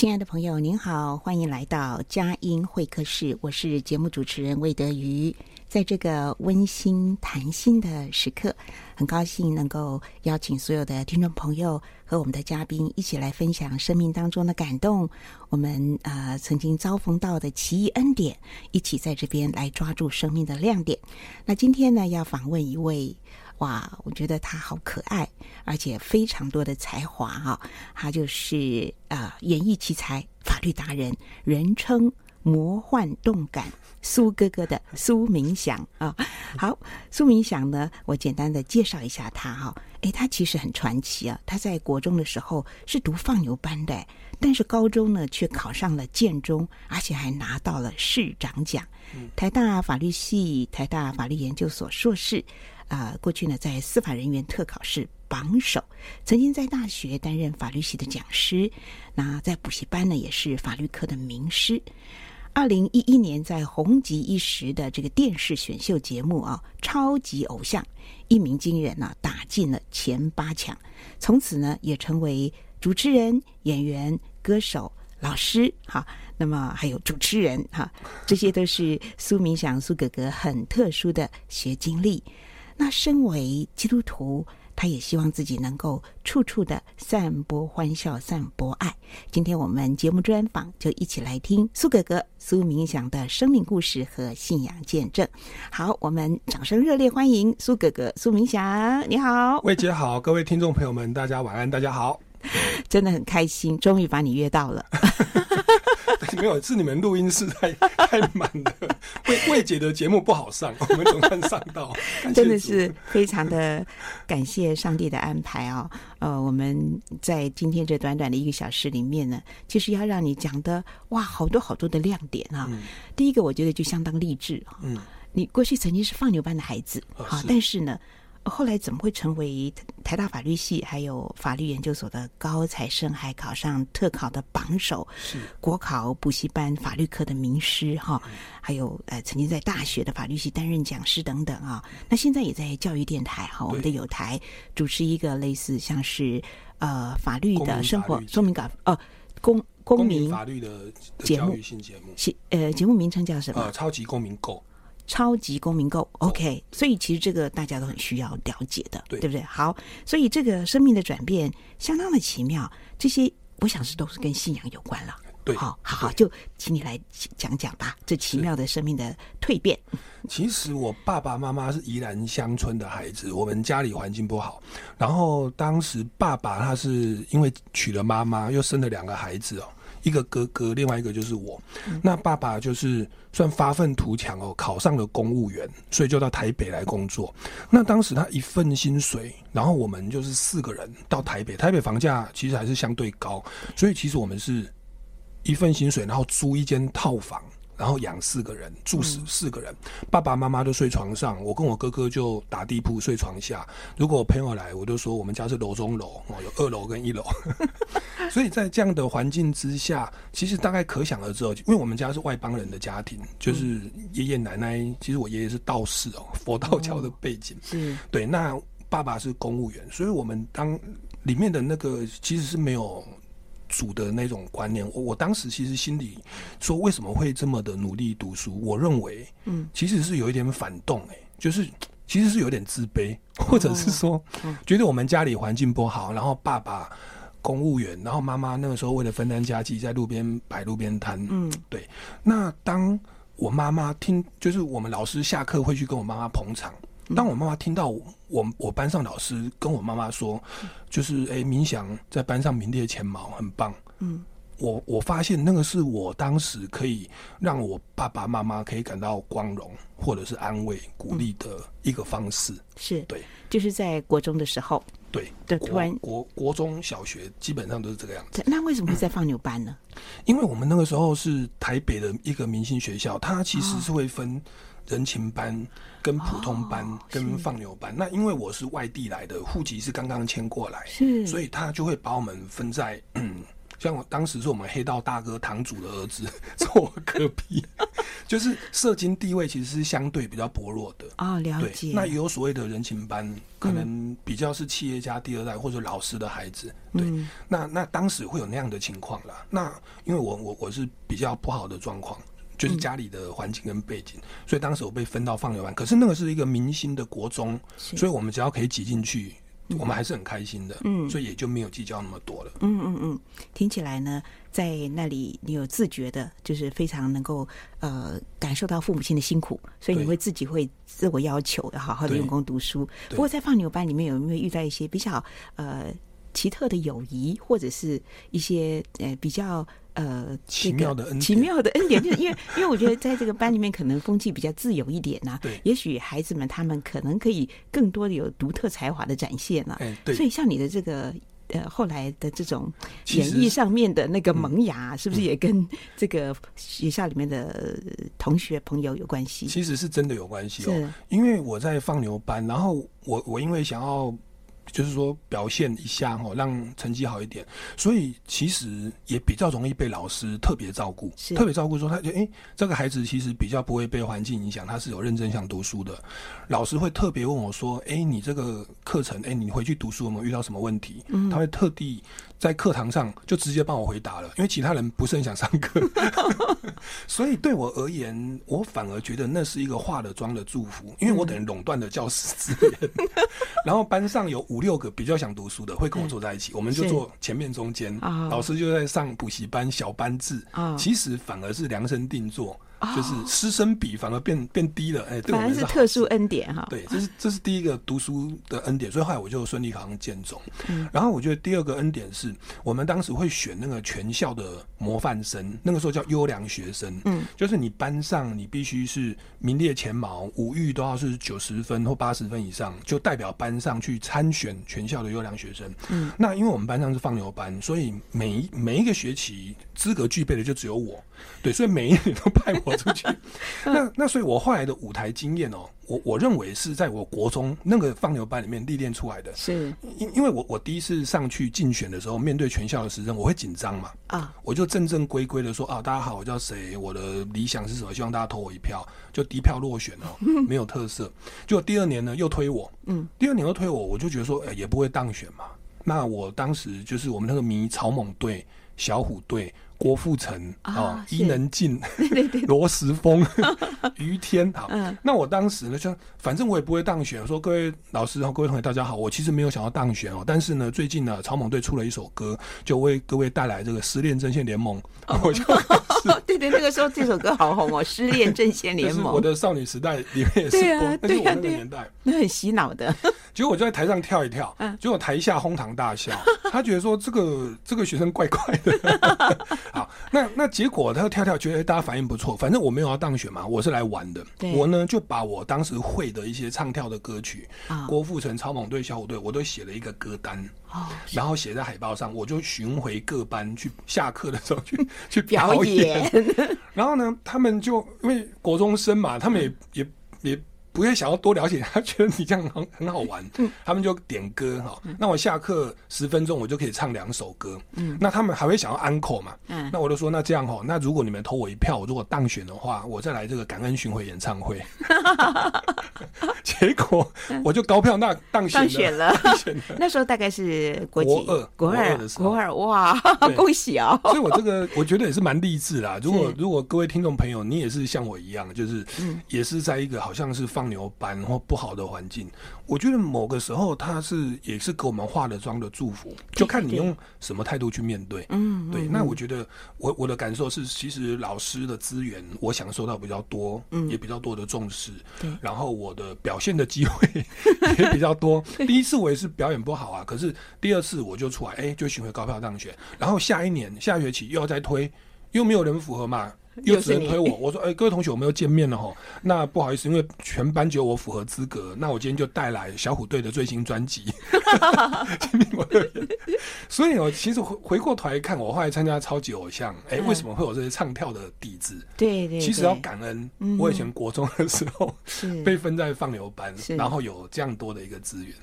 亲爱的朋友，您好，欢迎来到佳音会客室。我是节目主持人魏德瑜。在这个温馨谈心的时刻，很高兴能够邀请所有的听众朋友和我们的嘉宾一起来分享生命当中的感动。我们呃曾经遭逢到的奇异恩典，一起在这边来抓住生命的亮点。那今天呢，要访问一位。哇，我觉得他好可爱，而且非常多的才华哈、哦。他就是啊、呃，演艺奇才、法律达人，人称魔幻动感苏哥哥的苏明祥啊、哦。好，苏明祥呢，我简单的介绍一下他哈。诶，他其实很传奇啊。他在国中的时候是读放牛班的，但是高中呢却考上了建中，而且还拿到了市长奖。台大法律系、台大法律研究所硕士。啊、呃，过去呢，在司法人员特考是榜首，曾经在大学担任法律系的讲师，那在补习班呢，也是法律科的名师。二零一一年，在红极一时的这个电视选秀节目啊，《超级偶像》，一鸣惊人呢，打进了前八强，从此呢，也成为主持人、演员、歌手、老师，哈，那么还有主持人，哈，这些都是苏明祥苏哥哥很特殊的学经历。那身为基督徒，他也希望自己能够处处的散播欢笑、散播爱。今天我们节目专访，就一起来听苏格格苏明祥的生命故事和信仰见证。好，我们掌声热烈欢迎苏格格苏明祥，你好，魏姐好，各位听众朋友们，大家晚安，大家好，真的很开心，终于把你约到了。没有，是你们录音室太太满了。魏魏姐的节目不好上，我们总算上到，真的是非常的感谢上帝的安排哦。呃，我们在今天这短短的一个小时里面呢，其实要让你讲的哇，好多好多的亮点啊。嗯、第一个，我觉得就相当励志啊。嗯，你过去曾经是放牛班的孩子，好、哦，但是呢。后来怎么会成为台大法律系还有法律研究所的高材生，还考上特考的榜首，是国考补习班法律科的名师哈，还有呃曾经在大学的法律系担任讲师等等啊。那现在也在教育电台哈，我们的有台主持一个类似像是呃法律的生活说明稿哦，公公民法律的节目性节目，呃节目名称叫什么？呃，超级公民购。超级公民购，OK，所以其实这个大家都很需要了解的，对，对不对？好，所以这个生命的转变相当的奇妙，这些我想是都是跟信仰有关了。对，好，好，好，就请你来讲讲吧，这奇妙的生命的蜕变。其实我爸爸妈妈是宜兰乡村的孩子，我们家里环境不好，然后当时爸爸他是因为娶了妈妈，又生了两个孩子哦。一个哥哥，另外一个就是我。嗯、那爸爸就是算发愤图强哦，考上了公务员，所以就到台北来工作。那当时他一份薪水，然后我们就是四个人到台北。台北房价其实还是相对高，所以其实我们是一份薪水，然后租一间套房，然后养四个人，住四四个人，嗯、爸爸妈妈都睡床上，我跟我哥哥就打地铺睡床下。如果我朋友来，我就说我们家是楼中楼哦，有二楼跟一楼。所以在这样的环境之下，其实大概可想而知哦，因为我们家是外邦人的家庭，就是爷爷奶奶，其实我爷爷是道士哦，佛道教的背景，是对。那爸爸是公务员，所以我们当里面的那个其实是没有。主的那种观念，我我当时其实心里说，为什么会这么的努力读书？我认为，嗯，其实是有一点反动，哎，就是其实是有点自卑，或者是说，觉得我们家里环境不好，然后爸爸公务员，然后妈妈那个时候为了分担家计，在路边摆路边摊，嗯，对。那当我妈妈听，就是我们老师下课会去跟我妈妈捧场。当我妈妈听到我我班上老师跟我妈妈说，就是哎，明祥在班上名列前茅，很棒。嗯，我我发现那个是我当时可以让我爸爸妈妈可以感到光荣或者是安慰鼓励的一个方式。是对，就是在国中的时候，对，对，突然国国中小学基本上都是这个样子。那为什么会在放牛班呢？因为我们那个时候是台北的一个明星学校，它其实是会分。人情班跟普通班跟放牛班，哦、那因为我是外地来的，户籍是刚刚迁过来，是，所以他就会把我们分在，嗯，像我当时是我们黑道大哥堂主的儿子 坐我隔壁，就是社经地位其实是相对比较薄弱的。啊、哦，了解。那也有所谓的人情班，可能比较是企业家第二代或者老师的孩子，对，嗯、那那当时会有那样的情况啦。那因为我我我是比较不好的状况。就是家里的环境跟背景，嗯，所以当时我被分到放牛班。可是那个是一个明星的国中，所以我们只要可以挤进去，我们还是很开心的。嗯，所以也就没有计较那么多了。嗯嗯嗯，听起来呢，在那里你有自觉的，就是非常能够呃感受到父母亲的辛苦，所以你会自己会自我要求要好好的用功读书。不过在放牛班里面有没有遇到一些比较呃奇特的友谊，或者是一些呃比较？呃，奇妙的恩典，奇妙的恩典，就是 因为，因为我觉得在这个班里面，可能风气比较自由一点呐、啊。对，也许孩子们他们可能可以更多的有独特才华的展现了、啊。哎，对。所以像你的这个呃后来的这种演艺上面的那个萌芽，是不是也跟这个学校里面的同学朋友有关系？其实是真的有关系哦，因为我在放牛班，然后我我因为想要。就是说表现一下哦，让成绩好一点，所以其实也比较容易被老师特别照顾，特别照顾说他就哎、欸，这个孩子其实比较不会被环境影响，他是有认真想读书的。老师会特别问我说，哎、欸，你这个课程，哎、欸，你回去读书有没有遇到什么问题？嗯，他会特地在课堂上就直接帮我回答了，因为其他人不是很想上课，所以对我而言，我反而觉得那是一个化了妆的祝福，因为我等于垄断了教师资源，然后班上有五。五六个比较想读书的会跟我坐在一起，我们就坐前面中间，老师就在上补习班小班制，其实反而是量身定做。就是师生比反而变变低了，哎、欸，对，反而是特殊恩典哈。对，这是这是第一个读书的恩典，所以后来我就顺利考上建中。嗯，然后我觉得第二个恩典是我们当时会选那个全校的模范生，那个时候叫优良学生。嗯，就是你班上你必须是名列前茅，五育都要是九十分或八十分以上，就代表班上去参选全校的优良学生。嗯，那因为我们班上是放牛班，所以每一每一个学期资格具备的就只有我。对，所以每一年都派我出去。那那所以，我后来的舞台经验哦，我我认为是在我国中那个放牛班里面历练出来的。是，因因为我我第一次上去竞选的时候，面对全校的时政，我会紧张嘛。啊，我就正正规规的说啊，大家好，我叫谁，我的理想是什么，希望大家投我一票，就低票落选哦，没有特色。就第二年呢，又推我，嗯，第二年又推我，我就觉得说，哎，也不会当选嘛。那我当时就是我们那个迷草蜢队、小虎队。郭富城啊，伊能静、罗时峰、于天，好、嗯。那我当时呢，就反正我也不会当选。说各位老师和各位同学，大家好，我其实没有想要当选哦。但是呢，最近呢，草蜢队出了一首歌，就为各位带来这个《失恋阵线联盟》哦。我就 对对，那个时候这首歌好红哦，《失恋阵线联盟》。我的少女时代里面也是播，对啊，那是我那个年代，那很洗脑的。结果我就在台上跳一跳，结果台下哄堂大笑，他觉得说这个这个学生怪怪的。好，那那结果他跳跳，觉得大家反应不错。反正我没有要当选嘛，我是来玩的。我呢就把我当时会的一些唱跳的歌曲，啊、郭富城、超猛队、小虎队，我都写了一个歌单，哦、然后写在海报上。我就巡回各班去，下课的时候去 去表演。然后呢，他们就因为国中生嘛，他们也、嗯、也也。不会想要多了解，他觉得你这样很很好玩，嗯、他们就点歌哈。嗯、那我下课十分钟，我就可以唱两首歌。嗯，那他们还会想要安可嘛？嗯，那我就说，那这样哈，那如果你们投我一票，我如果当选的话，我再来这个感恩巡回演唱会。结果我就高票那当选了。当选了，选了 那时候大概是国二，国二的时候，国二哇，恭喜啊、哦！所以我这个我觉得也是蛮励志啦。如果 如果各位听众朋友，你也是像我一样，就是也是在一个好像是放牛班或不好的环境，我觉得某个时候他是也是给我们化了妆的祝福，就看你用什么态度去面对。嗯，对。那我觉得我我的感受是，其实老师的资源我享受到比较多，嗯，也比较多的重视。对。然后我的表现的机会 也比较多。第一次我也是表演不好啊，可是第二次我就出来，哎，就巡回高票当选。然后下一年下学期又要再推，又没有人符合嘛。又只能推我，我说，哎、欸，各位同学，我们又见面了哈。那不好意思，因为全班只有我符合资格，那我今天就带来小虎队的最新专辑。所以，我其实回回过头来看，我后来参加超级偶像，哎、欸，为什么会有这些唱跳的底子？对，对对，其实要感恩，我以前国中的时候 被分在放牛班，然后有这样多的一个资源。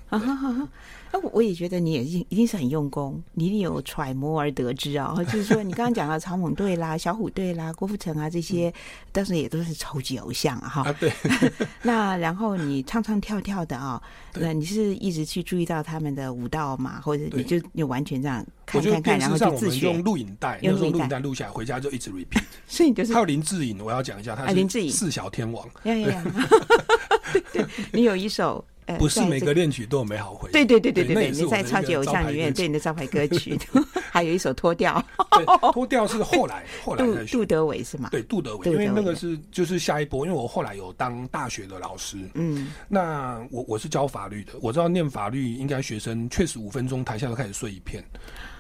那我也觉得你也一一定是很用功，你一定有揣摩而得知啊。就是说，你刚刚讲到草蜢队啦、小虎队啦、郭富城啊这些，当时也都是超级偶像啊。哈，对。那然后你唱唱跳跳的啊，那你是一直去注意到他们的舞蹈嘛？或者你就你完全这样看看看，然后就自学。用录影带，用录影带录下来，回家就一直 repeat。所以就是。还有林志颖，我要讲一下，他是林志颖四小天王。对对，你有一首。不是每个恋曲都有美好回忆。对对对对对对，你在超级偶像里面对你的招牌歌曲，还有一首脱掉。脱掉是后来后来的。杜德伟是吗？对，杜德伟，因为那个是就是下一波，因为我后来有当大学的老师，嗯，那我我是教法律的，我知道念法律应该学生确实五分钟台下都开始睡一片，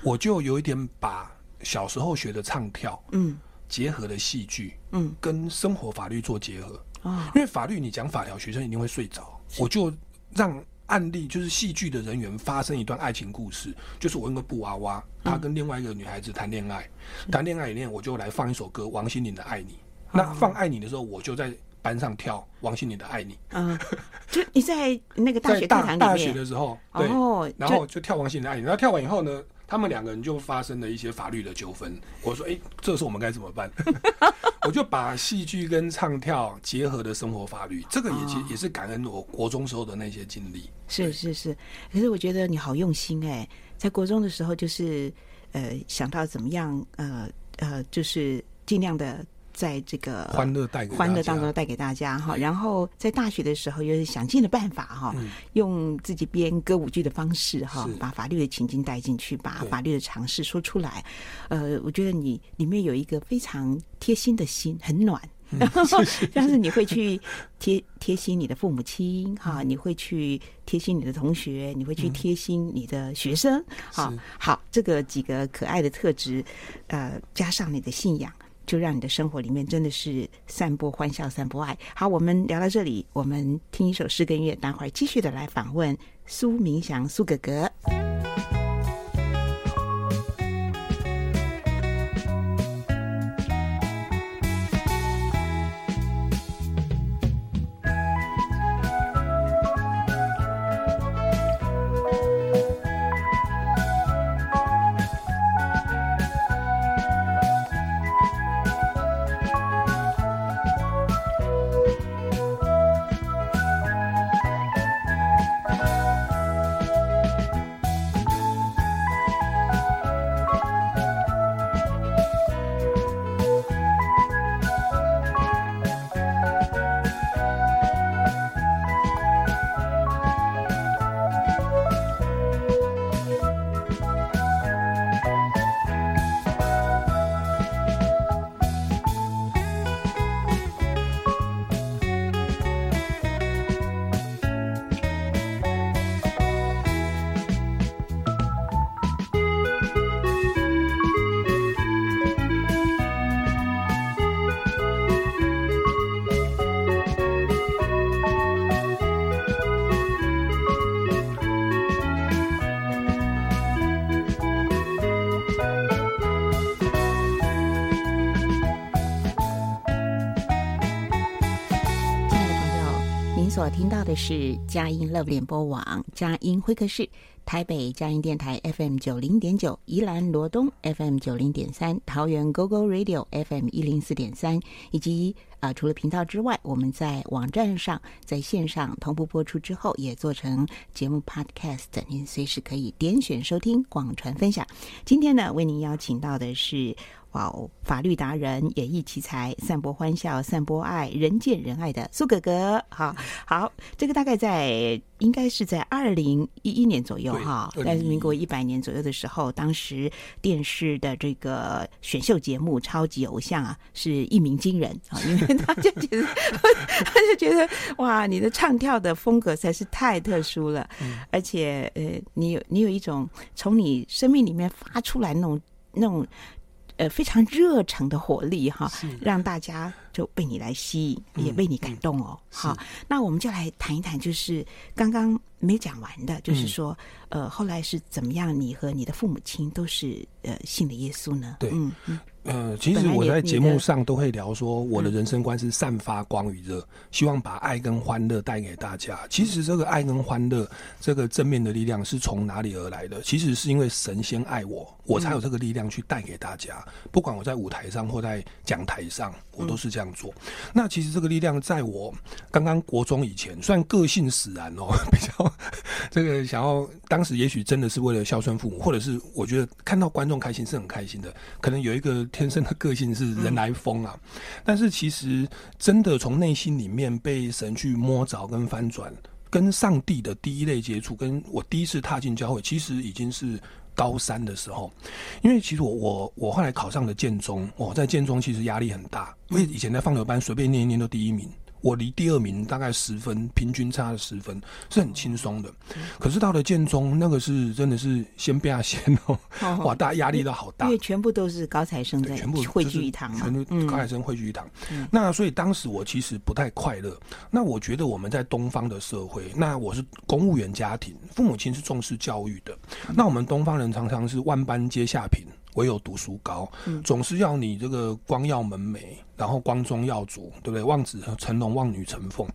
我就有一点把小时候学的唱跳，嗯，结合的戏剧，嗯，跟生活法律做结合啊，因为法律你讲法条，学生一定会睡着，我就。让案例就是戏剧的人员发生一段爱情故事，就是我用个布娃娃，他跟另外一个女孩子谈恋爱，谈恋、嗯、爱里面我就来放一首歌，王心凌的《爱你》。嗯、那放《爱你》的时候，我就在班上跳王心凌的《爱你》。嗯，就你在那个大学大大学的时候，对，哦、然后就跳王心凌的《爱你》，然后跳完以后呢，他们两个人就发生了一些法律的纠纷。我说：“哎、欸，这时候我们该怎么办？” 我就把戏剧跟唱跳结合的生活法律，这个也其实也是感恩我国中时候的那些经历。是是是，可是我觉得你好用心哎、欸，在国中的时候就是呃想到怎么样呃呃就是尽量的。在这个欢乐带欢乐当中带给大家哈，然后在大学的时候又是想尽了办法哈，用自己编歌舞剧的方式哈，把法律的情境带进去，把法律的常识说出来。呃，我觉得你里面有一个非常贴心的心，很暖。然后，但是你会去贴 贴心你的父母亲哈，你会去贴心你的同学，你会去贴心你的学生。好，好，这个几个可爱的特质，呃，加上你的信仰。就让你的生活里面真的是散播欢笑，散播爱。好，我们聊到这里，我们听一首诗跟乐，待会儿继续的来访问苏明祥苏哥哥。是佳音乐联播网佳音会客室。台北佳音电台 FM 九零点九，宜兰罗东 FM 九零点三，桃园 GoGo Radio FM 一零四点三，以及啊、呃，除了频道之外，我们在网站上在线上同步播出之后，也做成节目 Podcast，您随时可以点选收听、广传分享。今天呢，为您邀请到的是。好，法律达人、演绎奇才、散播欢笑、散播爱、人见人爱的苏格格。好好，这个大概在应该是在二零一一年左右哈，在民国一百年左右的时候，当时电视的这个选秀节目《超级偶像》啊，是一鸣惊人啊，因为他就觉得 他就觉得哇，你的唱跳的风格实在是太特殊了，嗯、而且呃，你有你有一种从你生命里面发出来那种那种。呃，非常热诚的活力哈，让大家就被你来吸引，嗯、也被你感动哦。嗯、好，那我们就来谈一谈，就是刚刚没讲完的，就是说，嗯、呃，后来是怎么样？你和你的父母亲都是呃信的耶稣呢？对，嗯嗯。呃，其实我在节目上都会聊说，我的人生观是散发光与热，希望把爱跟欢乐带给大家。其实这个爱跟欢乐，这个正面的力量是从哪里而来的？其实是因为神仙爱我，我才有这个力量去带给大家。不管我在舞台上或在讲台上，我都是这样做。那其实这个力量在我刚刚国中以前，虽然个性使然哦，比较这个想要，当时也许真的是为了孝顺父母，或者是我觉得看到观众开心是很开心的，可能有一个。天生的个性是人来疯啊，嗯、但是其实真的从内心里面被神去摸着跟翻转，跟上帝的第一类接触，跟我第一次踏进教会，其实已经是高三的时候。因为其实我我我后来考上了建中，我在建中其实压力很大，因为以前在放牛班随便念一念都第一名。我离第二名大概十分，平均差了十分，是很轻松的。可是到了建中，那个是真的是先变先哦，哇，大家压力都好大，因为全部都是高材生在全部汇聚一堂嘛，全部高材生汇聚一堂。那所以当时我其实不太快乐。那我觉得我们在东方的社会，那我是公务员家庭，父母亲是重视教育的。那我们东方人常常是万般皆下品。唯有读书高，总是要你这个光耀门楣，然后光宗耀祖，对不对？望子成龙，望女成凤。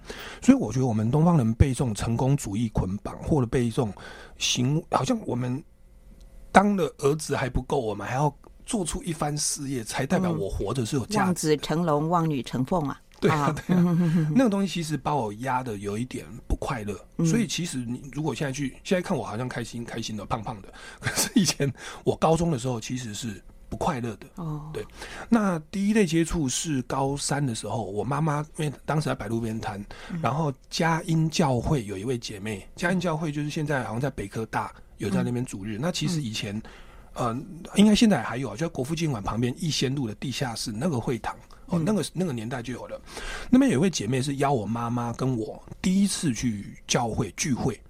所以我觉得我们东方人被这种成功主义捆绑，或者被这种行，好像我们当了儿子还不够，我们还要做出一番事业，才代表我活着是有价值。望子成龙，望女成凤啊。对啊，对啊，那个东西其实把我压的有一点不快乐，嗯、所以其实你如果现在去，现在看我好像开心开心的胖胖的，可是以前我高中的时候其实是不快乐的。哦，对，那第一类接触是高三的时候，我妈妈因为当时在摆路边摊，嗯、然后佳音教会有一位姐妹，佳音教会就是现在好像在北科大有在那边主日，嗯、那其实以前，嗯、呃，应该现在还有，就在国父纪念馆旁边逸仙路的地下室那个会堂。哦，那个那个年代就有了。那边有一位姐妹是邀我妈妈跟我第一次去教会聚会。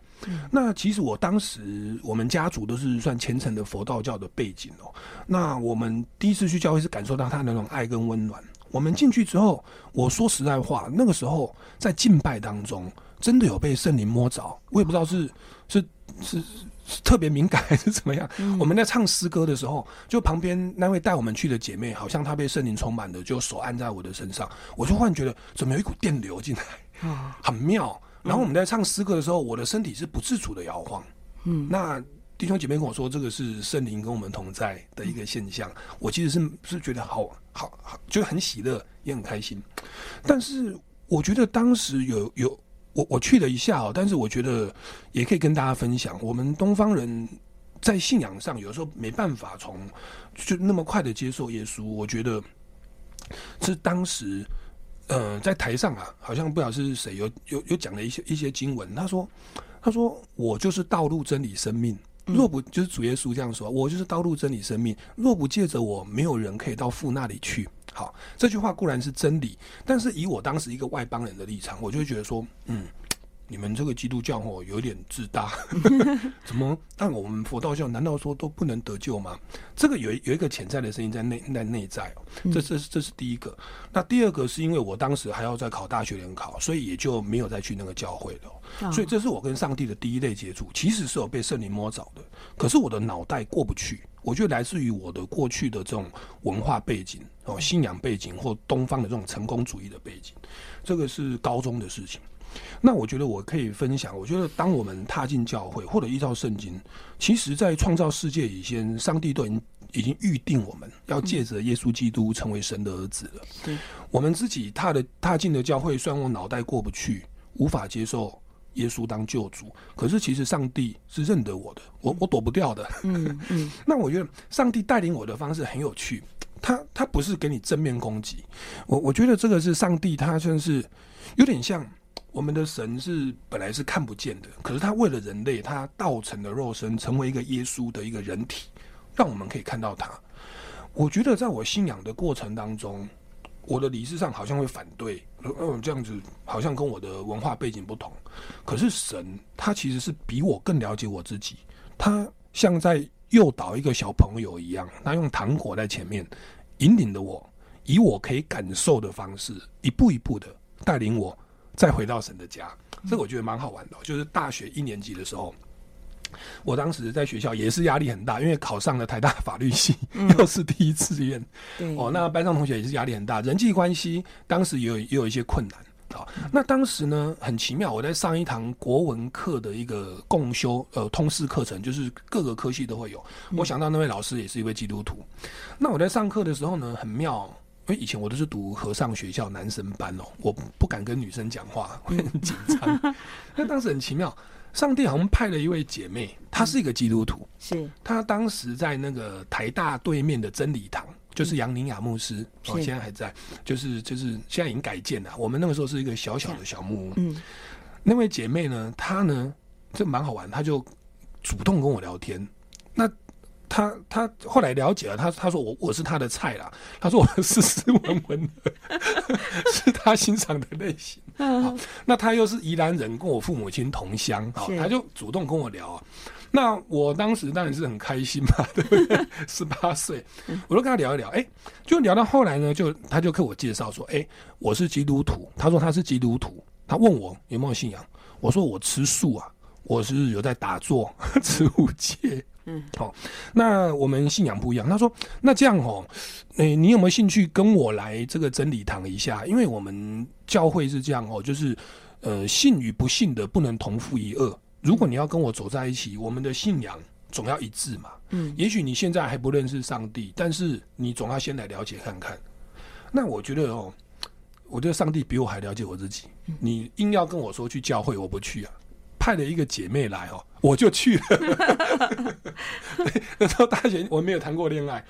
那其实我当时我们家族都是算虔诚的佛道教的背景哦。那我们第一次去教会是感受到他那种爱跟温暖。我们进去之后，我说实在话，那个时候在敬拜当中，真的有被圣灵摸着。我也不知道是是是。是特别敏感还是怎么样？嗯、我们在唱诗歌的时候，就旁边那位带我们去的姐妹，好像她被圣灵充满的，就手按在我的身上，我就忽然觉得怎么有一股电流进来，啊，很妙。然后我们在唱诗歌的时候，我的身体是不自主的摇晃。嗯，那弟兄姐妹跟我说，这个是圣灵跟我们同在的一个现象。我其实是是觉得好好好，就很喜乐，也很开心。但是我觉得当时有有。我我去了一下哦，但是我觉得也可以跟大家分享，我们东方人在信仰上有时候没办法从就那么快的接受耶稣。我觉得是当时呃在台上啊，好像不晓得是谁有有有讲了一些一些经文，他说他说我就是道路真理生命，若不就是主耶稣这样说，我就是道路真理生命，若不借着我，没有人可以到父那里去。好，这句话固然是真理，但是以我当时一个外邦人的立场，我就会觉得说，嗯，你们这个基督教哦，有点自大，怎么？但我们佛道教难道说都不能得救吗？这个有有一个潜在的声音在内在内在哦，这这是这是第一个。那第二个是因为我当时还要再考大学联考，所以也就没有再去那个教会了。所以这是我跟上帝的第一类接触，其实是有被圣灵摸着的，可是我的脑袋过不去。我觉得来自于我的过去的这种文化背景哦，信仰背景或东方的这种成功主义的背景，这个是高中的事情。那我觉得我可以分享，我觉得当我们踏进教会或者依照圣经，其实在创造世界以前，上帝都已经已经预定我们要借着耶稣基督成为神的儿子了。对、我们自己踏的踏进的教会，虽然我脑袋过不去，无法接受耶稣当救主，可是其实上帝是认得我的，我我躲不掉的。嗯嗯。那我觉得上帝带领我的方式很有趣。他他不是给你正面攻击，我我觉得这个是上帝，他算是有点像我们的神是本来是看不见的，可是他为了人类，他道成了肉身，成为一个耶稣的一个人体，让我们可以看到他。我觉得在我信仰的过程当中，我的理智上好像会反对，嗯，这样子好像跟我的文化背景不同。可是神他其实是比我更了解我自己，他像在。诱导一个小朋友一样，他用糖果在前面引领着我，以我可以感受的方式，一步一步的带领我再回到神的家。这个我觉得蛮好玩的。就是大学一年级的时候，我当时在学校也是压力很大，因为考上了台大法律系，又是第一志愿。哦，那班上同学也是压力很大，人际关系当时也有也有一些困难。好，那当时呢，很奇妙，我在上一堂国文课的一个共修呃通识课程，就是各个科系都会有。我想到那位老师也是一位基督徒。那我在上课的时候呢，很妙，因为以前我都是读和尚学校男生班哦，我不敢跟女生讲话，会很紧张。那当时很奇妙，上帝好像派了一位姐妹，她是一个基督徒，是她当时在那个台大对面的真理堂。就是杨宁雅牧师哦，现在还在，就是就是现在已经改建了。我们那个时候是一个小小的小木屋。嗯，那位姐妹呢，她呢，这蛮好玩，她就主动跟我聊天。那她她后来了解了，他他说我我是他的菜啦。他说我斯斯文文的，是他欣赏的类型。好，那他又是宜兰人，跟我父母亲同乡，好，她就主动跟我聊啊。那我当时当然是很开心嘛，对不对？十八岁，我就跟他聊一聊，哎、欸，就聊到后来呢，就他就跟我介绍说，哎、欸，我是基督徒。他说他是基督徒，他问我有没有信仰，我说我吃素啊，我是有在打坐，吃五戒。嗯，好，那我们信仰不一样。他说，那这样哦，诶、欸，你有没有兴趣跟我来这个真理堂一下？因为我们教会是这样哦，就是呃，信与不信的不能同负一恶。如果你要跟我走在一起，我们的信仰总要一致嘛。嗯，也许你现在还不认识上帝，但是你总要先来了解看看。那我觉得哦，我觉得上帝比我还了解我自己。你硬要跟我说去教会，我不去啊。派了一个姐妹来哦，我就去了。那时候大学我没有谈过恋爱，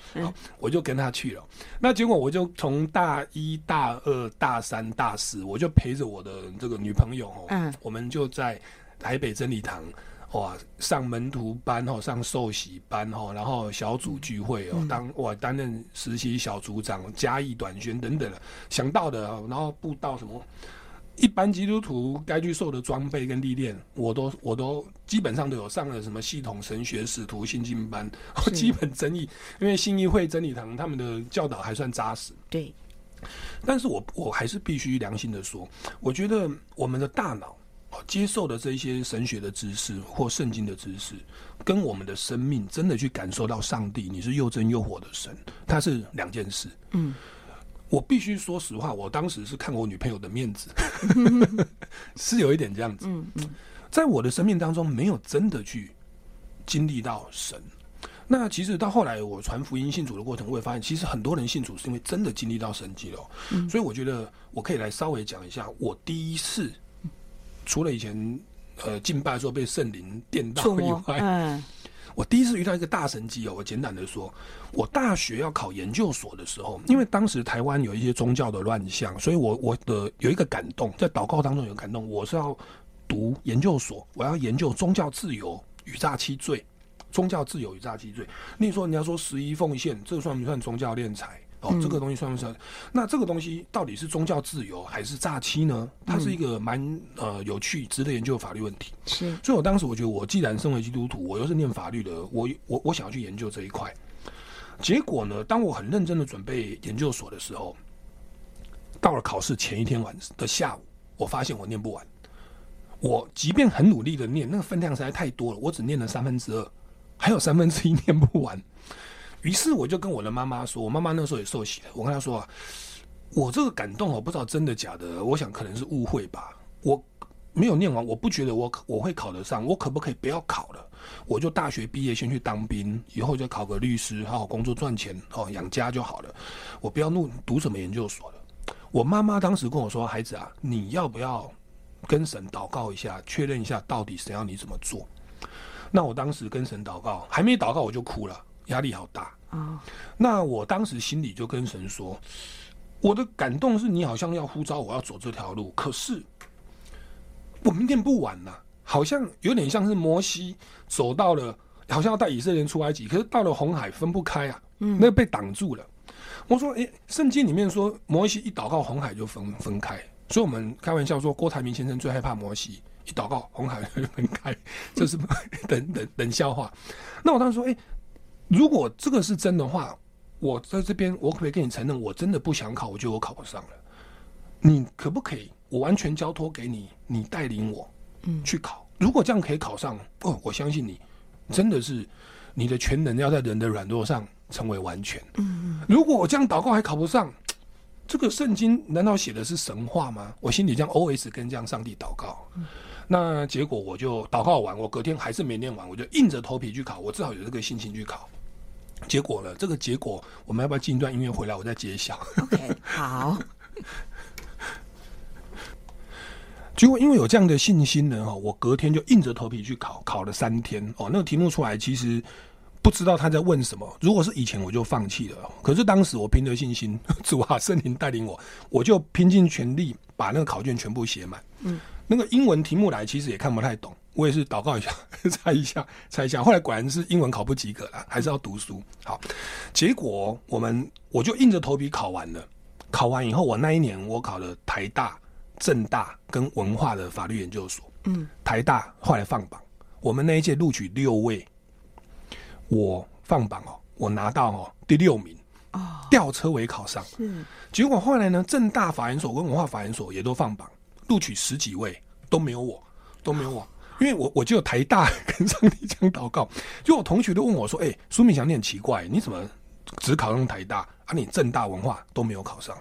我就跟她去了。那结果我就从大一大二大三大四，我就陪着我的这个女朋友哦，嗯，我们就在。台北真理堂，哇，上门徒班哦，上受洗班哦，然后小组聚会哦，当我担任实习小组长，嘉义短宣等等的，想到的，然后布道什么，一般基督徒该去受的装备跟历练，我都我都基本上都有上了什么系统神学使徒信经班，基本真理，因为信义会真理堂他们的教导还算扎实。对，但是我我还是必须良心的说，我觉得我们的大脑。接受的这些神学的知识或圣经的知识，跟我们的生命真的去感受到上帝，你是又真又活的神，它是两件事。嗯，我必须说实话，我当时是看我女朋友的面子，是有一点这样子。嗯嗯，在我的生命当中，没有真的去经历到神。那其实到后来，我传福音信主的过程，我也发现，其实很多人信主是因为真的经历到神迹了。嗯，所以我觉得我可以来稍微讲一下我第一次。除了以前，呃，敬拜的时候被圣灵电到以外，嗯，我第一次遇到一个大神机哦。我简短的说，我大学要考研究所的时候，因为当时台湾有一些宗教的乱象，所以我我的有一个感动，在祷告当中有感动，我是要读研究所，我要研究宗教自由与诈欺罪，宗教自由与诈欺罪。例如说，人家说十一奉献，这算不算宗教敛财？哦，这个东西算不算？那这个东西到底是宗教自由还是诈欺呢？它是一个蛮呃有趣、值得研究的法律问题。是，所以我当时我觉得，我既然身为基督徒，我又是念法律的，我我我想要去研究这一块。结果呢，当我很认真的准备研究所的时候，到了考试前一天晚的下午，我发现我念不完。我即便很努力的念，那个分量实在太多了，我只念了三分之二，还有三分之一 念不完。于是我就跟我的妈妈说，我妈妈那时候也受洗了。我跟她说啊，我这个感动我不知道真的假的，我想可能是误会吧。我没有念完，我不觉得我我会考得上，我可不可以不要考了？我就大学毕业先去当兵，以后就考个律师，好好工作赚钱哦，养家就好了。我不要弄读什么研究所了。我妈妈当时跟我说：“孩子啊，你要不要跟神祷告一下，确认一下到底神要你怎么做？”那我当时跟神祷告，还没祷告我就哭了，压力好大啊。那我当时心里就跟神说：“我的感动是你好像要呼召我要走这条路，可是我明天不晚了。”好像有点像是摩西走到了，好像要带以色列人出埃及，可是到了红海分不开啊，嗯，那个被挡住了。我说，哎、欸，圣经里面说摩西一祷告，红海就分分开，所以我们开玩笑说，郭台铭先生最害怕摩西一祷告，红海就分开，这是 等等等笑话。那我当时说，哎、欸，如果这个是真的话，我在这边，我可不可以跟你承认，我真的不想考，我觉得我考不上了。你可不可以，我完全交托给你，你带领我。嗯，去考，如果这样可以考上哦，我相信你，真的是你的全能要在人的软弱上成为完全。嗯，如果我这样祷告还考不上，这个圣经难道写的是神话吗？我心里这样 OS 跟这样上帝祷告，那结果我就祷告完，我隔天还是没念完，我就硬着头皮去考，我至少有这个心情去考。结果呢，这个结果我们要不要进一段音乐回来，我再揭晓？OK，好。结果因为有这样的信心呢，哈，我隔天就硬着头皮去考，考了三天哦。那个题目出来，其实不知道他在问什么。如果是以前，我就放弃了。可是当时我凭着信心，主啊，圣灵带领我，我就拼尽全力把那个考卷全部写满。嗯，那个英文题目来，其实也看不太懂。我也是祷告一下，猜一下，猜一下。后来果然是英文考不及格了，还是要读书。好，结果我们我就硬着头皮考完了。考完以后，我那一年我考了台大。政大跟文化的法律研究所，嗯，台大后来放榜，我们那一届录取六位，我放榜哦，我拿到哦第六名，哦，吊车尾考上，是，结果后来呢，政大法研所跟文化法研所也都放榜，录取十几位都没有我，都没有我，因为我我就有台大跟上帝讲祷告，就我同学都问我说，哎、欸，苏明祥你很奇怪，你怎么只考上台大，啊你正大文化都没有考上？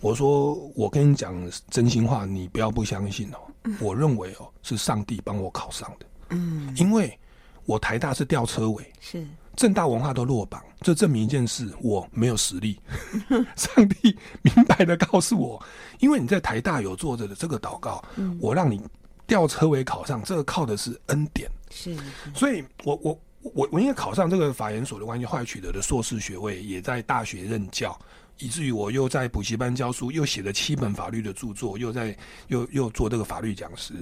我说，我跟你讲真心话，你不要不相信哦。我认为哦，是上帝帮我考上的。嗯，因为我台大是吊车尾，是正大文化都落榜，这证明一件事，我没有实力。上帝明白的告诉我，因为你在台大有做着的这个祷告，我让你吊车尾考上，这个靠的是恩典。是，所以我我我我因为考上这个法研所的关系，后来取得的硕士学位，也在大学任教。以至于我又在补习班教书，又写了七本法律的著作，又在又又做这个法律讲师。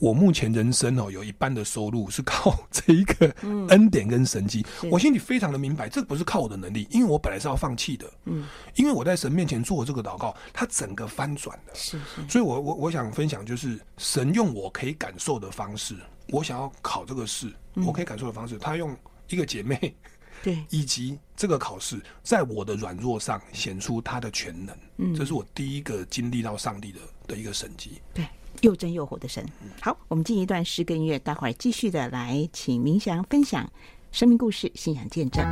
我目前人生哦，有一半的收入是靠这一个恩典跟神迹。嗯、我心里非常的明白，这不是靠我的能力，因为我本来是要放弃的。嗯，因为我在神面前做这个祷告，它整个翻转了。是，是，所以我我我想分享就是神用我可以感受的方式，我想要考这个试，我可以感受的方式，他用一个姐妹。对，以及这个考试在我的软弱上显出他的全能，嗯，这是我第一个经历到上帝的的一个神迹。对，又真又火的神。好，我们进一段诗歌音乐，待会儿继续的来请明祥分享生命故事、信仰见证。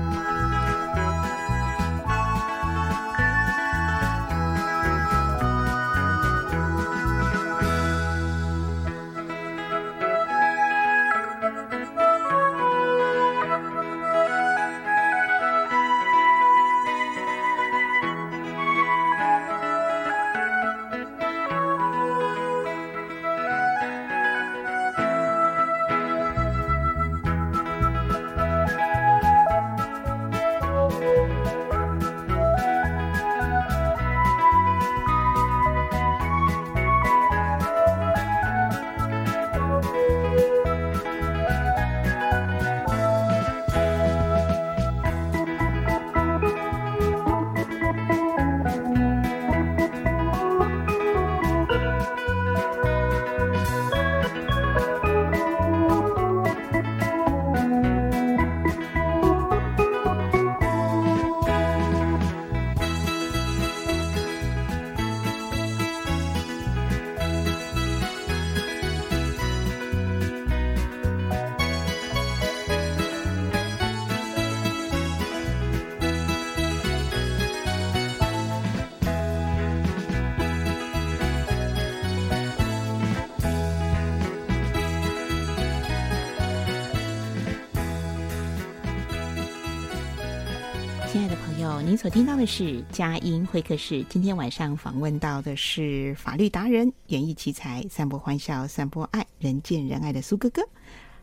您所听到的是佳音会客室。今天晚上访问到的是法律达人、演艺奇才、散播欢笑、散播爱、人见人爱的苏哥哥。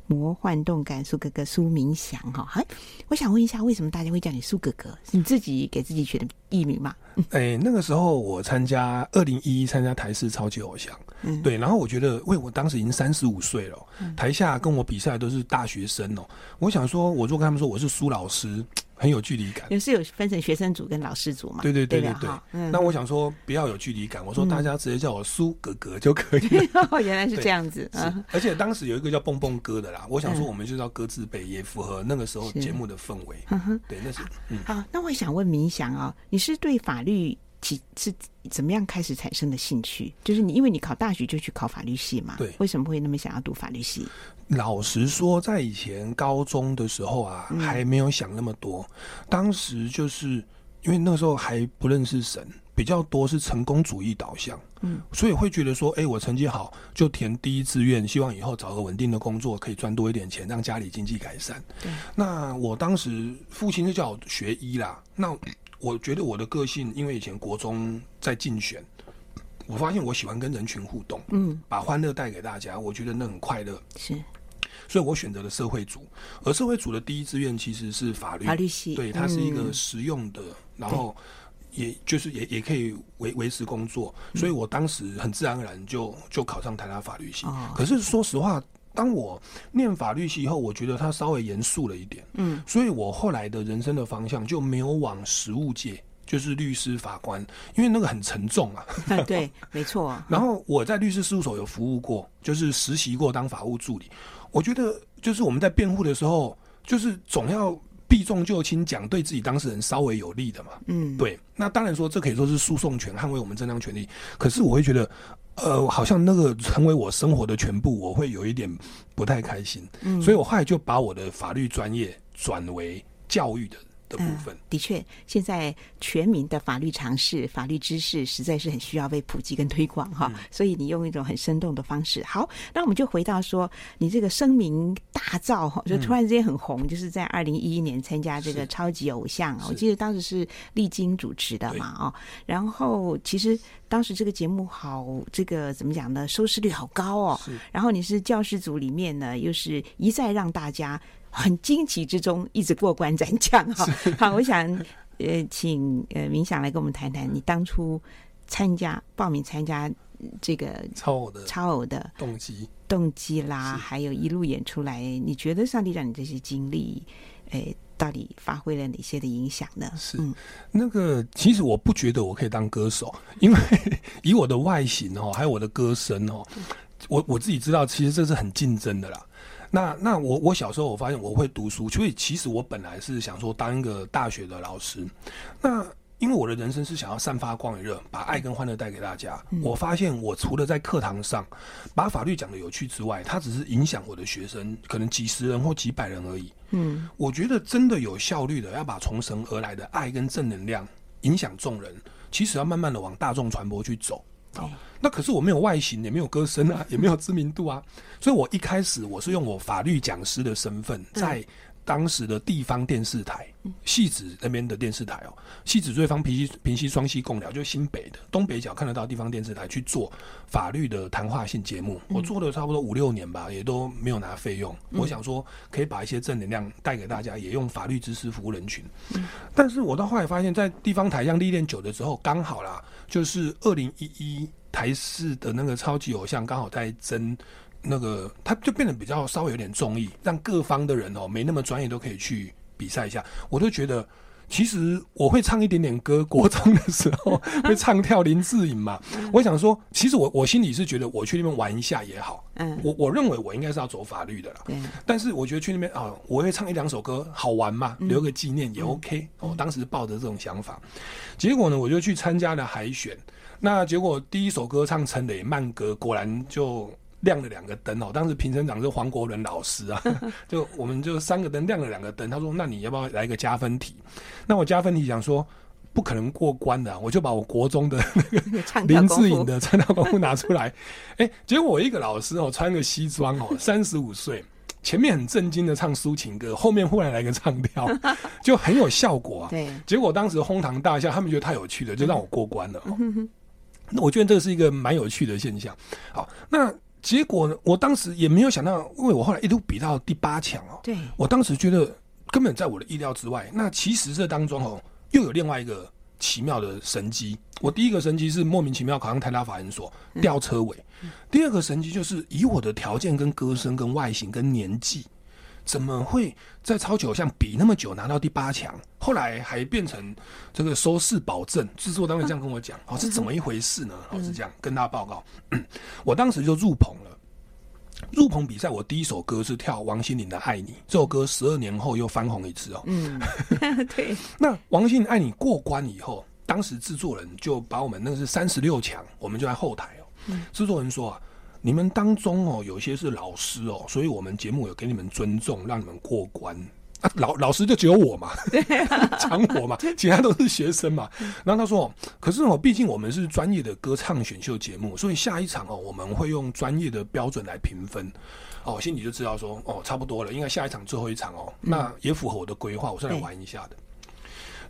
魔幻动感苏哥哥苏明祥哈，嗨，我想问一下，为什么大家会叫你苏哥哥？是你自己给自己取的艺名吗？哎、欸，那个时候我参加二零一一参加台式超级偶像，嗯，对，然后我觉得，为我当时已经三十五岁了，嗯，台下跟我比赛都是大学生哦，我想说，我如果跟他们说我是苏老师。很有距离感，也是有分成学生组跟老师组嘛？对对对对对。嗯、那我想说，不要有距离感，我说大家直接叫我苏哥哥就可以了。哦、原来是这样子。而且当时有一个叫蹦蹦哥的啦，我想说我们就叫哥字辈，也符合那个时候节目的氛围。对，那是。嗯。好，那我想问明祥啊，你是对法律其是怎么样开始产生的兴趣？就是你因为你考大学就去考法律系嘛？对。为什么会那么想要读法律系？老实说，在以前高中的时候啊，还没有想那么多。嗯、当时就是因为那时候还不认识神，比较多是成功主义导向，嗯，所以会觉得说，哎、欸，我成绩好就填第一志愿，希望以后找个稳定的工作，可以赚多一点钱，让家里经济改善。对。那我当时父亲就叫我学医啦，那我觉得我的个性，因为以前国中在竞选，我发现我喜欢跟人群互动，嗯，把欢乐带给大家，我觉得那很快乐。是。所以我选择了社会组，而社会组的第一志愿其实是法律，法律系，对，它是一个实用的，嗯、然后也就是也也可以维维持工作，所以我当时很自然而然就就考上台大法律系。嗯、可是说实话，当我念法律系以后，我觉得它稍微严肃了一点，嗯，所以我后来的人生的方向就没有往实务界，就是律师、法官，因为那个很沉重啊。对，没错。然后我在律师事务所有服务过，就是实习过当法务助理。我觉得就是我们在辩护的时候，就是总要避重就轻，讲对自己当事人稍微有利的嘛。嗯，对。那当然说这可以说是诉讼权，捍卫我们正当权利。可是我会觉得，呃，好像那个成为我生活的全部，我会有一点不太开心。嗯，所以我后来就把我的法律专业转为教育的。的部分，嗯、的确，现在全民的法律常识、法律知识实在是很需要被普及跟推广哈。嗯、所以你用一种很生动的方式，好，那我们就回到说，你这个声名大噪哈，就突然之间很红，嗯、就是在二零一一年参加这个超级偶像，我记得当时是丽晶主持的嘛哦。然后其实当时这个节目好，这个怎么讲呢？收视率好高哦。然后你是教师组里面呢，又是一再让大家。很惊奇之中，一直过关斩将哈。好，我想呃，请呃明想来跟我们谈谈你当初参加报名参加这个超偶的超偶的动机动机啦，还有一路演出来，你觉得上帝让你这些经历，诶，到底发挥了哪些的影响呢？是、嗯、那个，其实我不觉得我可以当歌手，因为 以我的外形哦，还有我的歌声哦，我我自己知道，其实这是很竞争的啦。那那我我小时候我发现我会读书，所以其实我本来是想说当一个大学的老师。那因为我的人生是想要散发光与热，把爱跟欢乐带给大家。嗯、我发现我除了在课堂上把法律讲得有趣之外，它只是影响我的学生，可能几十人或几百人而已。嗯，我觉得真的有效率的要把从神而来的爱跟正能量影响众人，其实要慢慢的往大众传播去走。好，那可是我没有外形，也没有歌声啊，也没有知名度啊，所以我一开始我是用我法律讲师的身份，在当时的地方电视台，戏子那边的电视台哦，戏子瑞芳平西平西双溪共聊，就新北的东北角看得到地方电视台去做法律的谈话性节目，我做了差不多五六年吧，也都没有拿费用。我想说可以把一些正能量带给大家，也用法律知识服务人群。但是我到后来发现，在地方台上历练久了之后，刚好啦。就是二零一一台视的那个超级偶像，刚好在争那个，他就变得比较稍微有点综艺，让各方的人哦没那么专业都可以去比赛一下。我都觉得，其实我会唱一点点歌，国中的时候会唱跳林志颖嘛。我想说，其实我我心里是觉得，我去那边玩一下也好。嗯，我我认为我应该是要走法律的啦。嗯。但是我觉得去那边啊，我会唱一两首歌，好玩嘛，留个纪念也 OK。我当时抱着这种想法。结果呢，我就去参加了海选。那结果第一首歌唱陈磊慢歌，果然就亮了两个灯哦。当时评审长是黄国伦老师啊，就我们就三个灯亮了两个灯。他说：“那你要不要来一个加分题？”那我加分题想说不可能过关的，我就把我国中的那个 林志颖的唱跳功夫拿出来。哎，结果我一个老师哦，穿个西装哦，三十五岁。前面很正经的唱抒情歌，后面忽然来个唱跳，就很有效果啊。对，结果当时哄堂大笑，他们觉得太有趣了，就让我过关了。那我觉得这个是一个蛮有趣的现象。好，那结果呢？我当时也没有想到，因为我后来一路比到第八强哦。对，我当时觉得根本在我的意料之外。那其实这当中哦，又有另外一个奇妙的神机。我第一个神机是莫名其妙考上台大法研所吊车尾，第二个神机就是以我的条件跟歌声跟外形跟年纪。怎么会在超级偶像比那么久拿到第八强？后来还变成这个收视保证，制作单位这样跟我讲，哦，是怎么一回事呢？哦，是这样跟大家报告，我当时就入棚了。入棚比赛，我第一首歌是跳王心凌的《爱你》，这首歌十二年后又翻红一次哦。嗯，对。那王心凌《爱你》过关以后，当时制作人就把我们那个是三十六强，我们就在后台哦。制作人说啊。你们当中哦，有些是老师哦，所以我们节目有给你们尊重，让你们过关啊。老老师就只有我嘛，抢我嘛，其他都是学生嘛。然后他说，可是哦，毕竟我们是专业的歌唱选秀节目，所以下一场哦，我们会用专业的标准来评分。哦，我心里就知道说，哦，差不多了，应该下一场最后一场哦，那也符合我的规划，我是来玩一下的。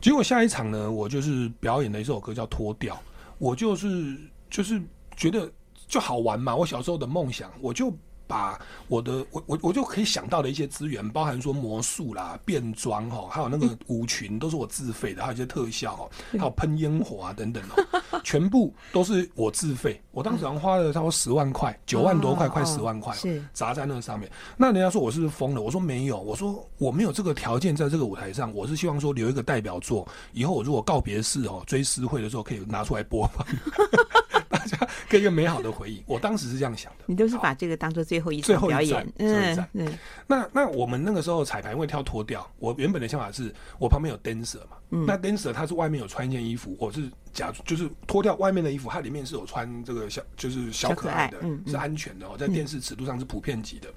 结果下一场呢，我就是表演了一首歌叫《脱掉》，我就是就是觉得。就好玩嘛！我小时候的梦想，我就把我的我我我就可以想到的一些资源，包含说魔术啦、变装哈，还有那个舞裙，都是我自费的，还有一些特效哦，还有喷烟火啊等等哦，全部都是我自费。我当时好像花了差不多十万块，九万多块，快十万块，是砸在那上面。那人家说我是不是疯了？我说没有，我说我没有这个条件在这个舞台上，我是希望说留一个代表作，以后我如果告别式哦，追思会的时候可以拿出来播放。跟一个美好的回忆，我当时是这样想的。你都是把这个当做最后一最后一演，嗯嗯。那那我们那个时候彩排会跳脱掉，我原本的想法是我旁边有 dancer 嘛，嗯、那 dancer 他是外面有穿一件衣服，我是假就是脱掉外面的衣服，它里面是有穿这个小就是小可爱的，是安全的哦，在电视尺度上是普遍级的。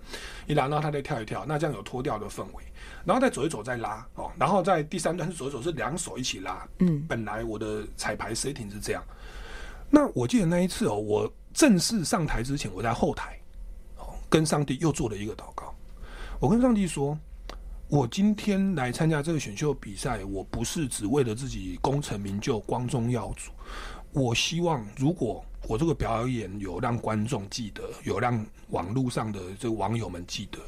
一拉，然后他再跳一跳，那这样有脱掉的氛围，然后再走一走再拉哦，然后在第三段是走一走是两手一起拉，嗯，本来我的彩排 setting 是这样。那我记得那一次哦，我正式上台之前，我在后台，哦，跟上帝又做了一个祷告。我跟上帝说，我今天来参加这个选秀比赛，我不是只为了自己功成名就、光宗耀祖。我希望，如果我这个表演有让观众记得，有让网络上的这个网友们记得，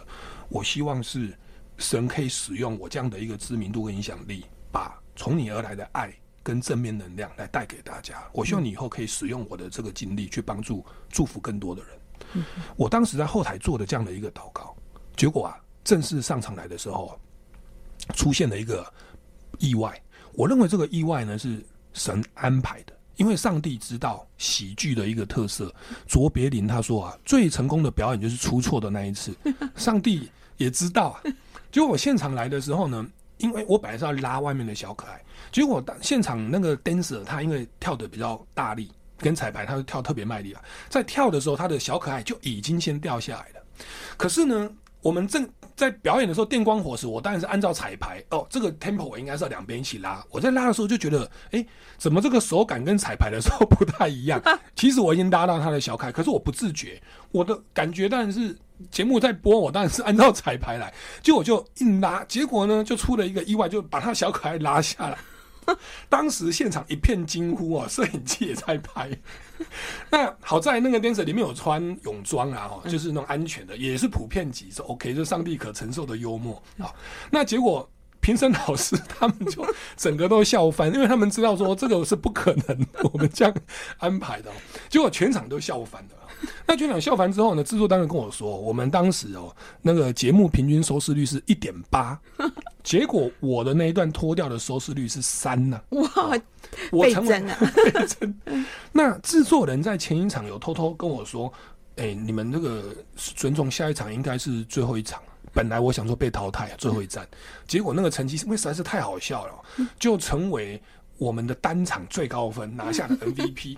我希望是神可以使用我这样的一个知名度跟影响力，把从你而来的爱。跟正面能量来带给大家，我希望你以后可以使用我的这个经历去帮助、祝福更多的人。我当时在后台做的这样的一个祷告，结果啊，正式上场来的时候，出现了一个意外。我认为这个意外呢是神安排的，因为上帝知道喜剧的一个特色。卓别林他说啊，最成功的表演就是出错的那一次。上帝也知道啊，结果我现场来的时候呢，因为我本来是要拉外面的小可爱。结果现场那个 dancer 他因为跳的比较大力，跟彩排他就跳特别卖力啊，在跳的时候他的小可爱就已经先掉下来了。可是呢，我们正在表演的时候电光火石，我当然是按照彩排哦，这个 tempo 我应该是要两边一起拉。我在拉的时候就觉得，哎，怎么这个手感跟彩排的时候不太一样？其实我已经拉到他的小可爱，可是我不自觉，我的感觉当然是节目在播，我当然是按照彩排来，结果就硬拉，结果呢就出了一个意外，就把他小可爱拉下来。当时现场一片惊呼啊，摄影机也在拍。那好在那个 dancer 里面有穿泳装啊，就是那种安全的，也是普遍级，是 OK，就上帝可承受的幽默啊。那结果评审老师他们就整个都笑翻，因为他们知道说这个是不可能，我们这样安排的，结果全场都笑翻了。那全场笑完之后呢，制作单位跟我说，我们当时哦，那个节目平均收视率是一点八，结果我的那一段脱掉的收视率是三呢、啊。哇，我成 倍增啊！倍增。那制作人在前一场有偷偷跟我说，哎、欸，你们那个尊重下一场应该是最后一场。本来我想说被淘汰最后一战，结果那个成绩因为实在是太好笑了，就成为我们的单场最高分，拿下了 MVP。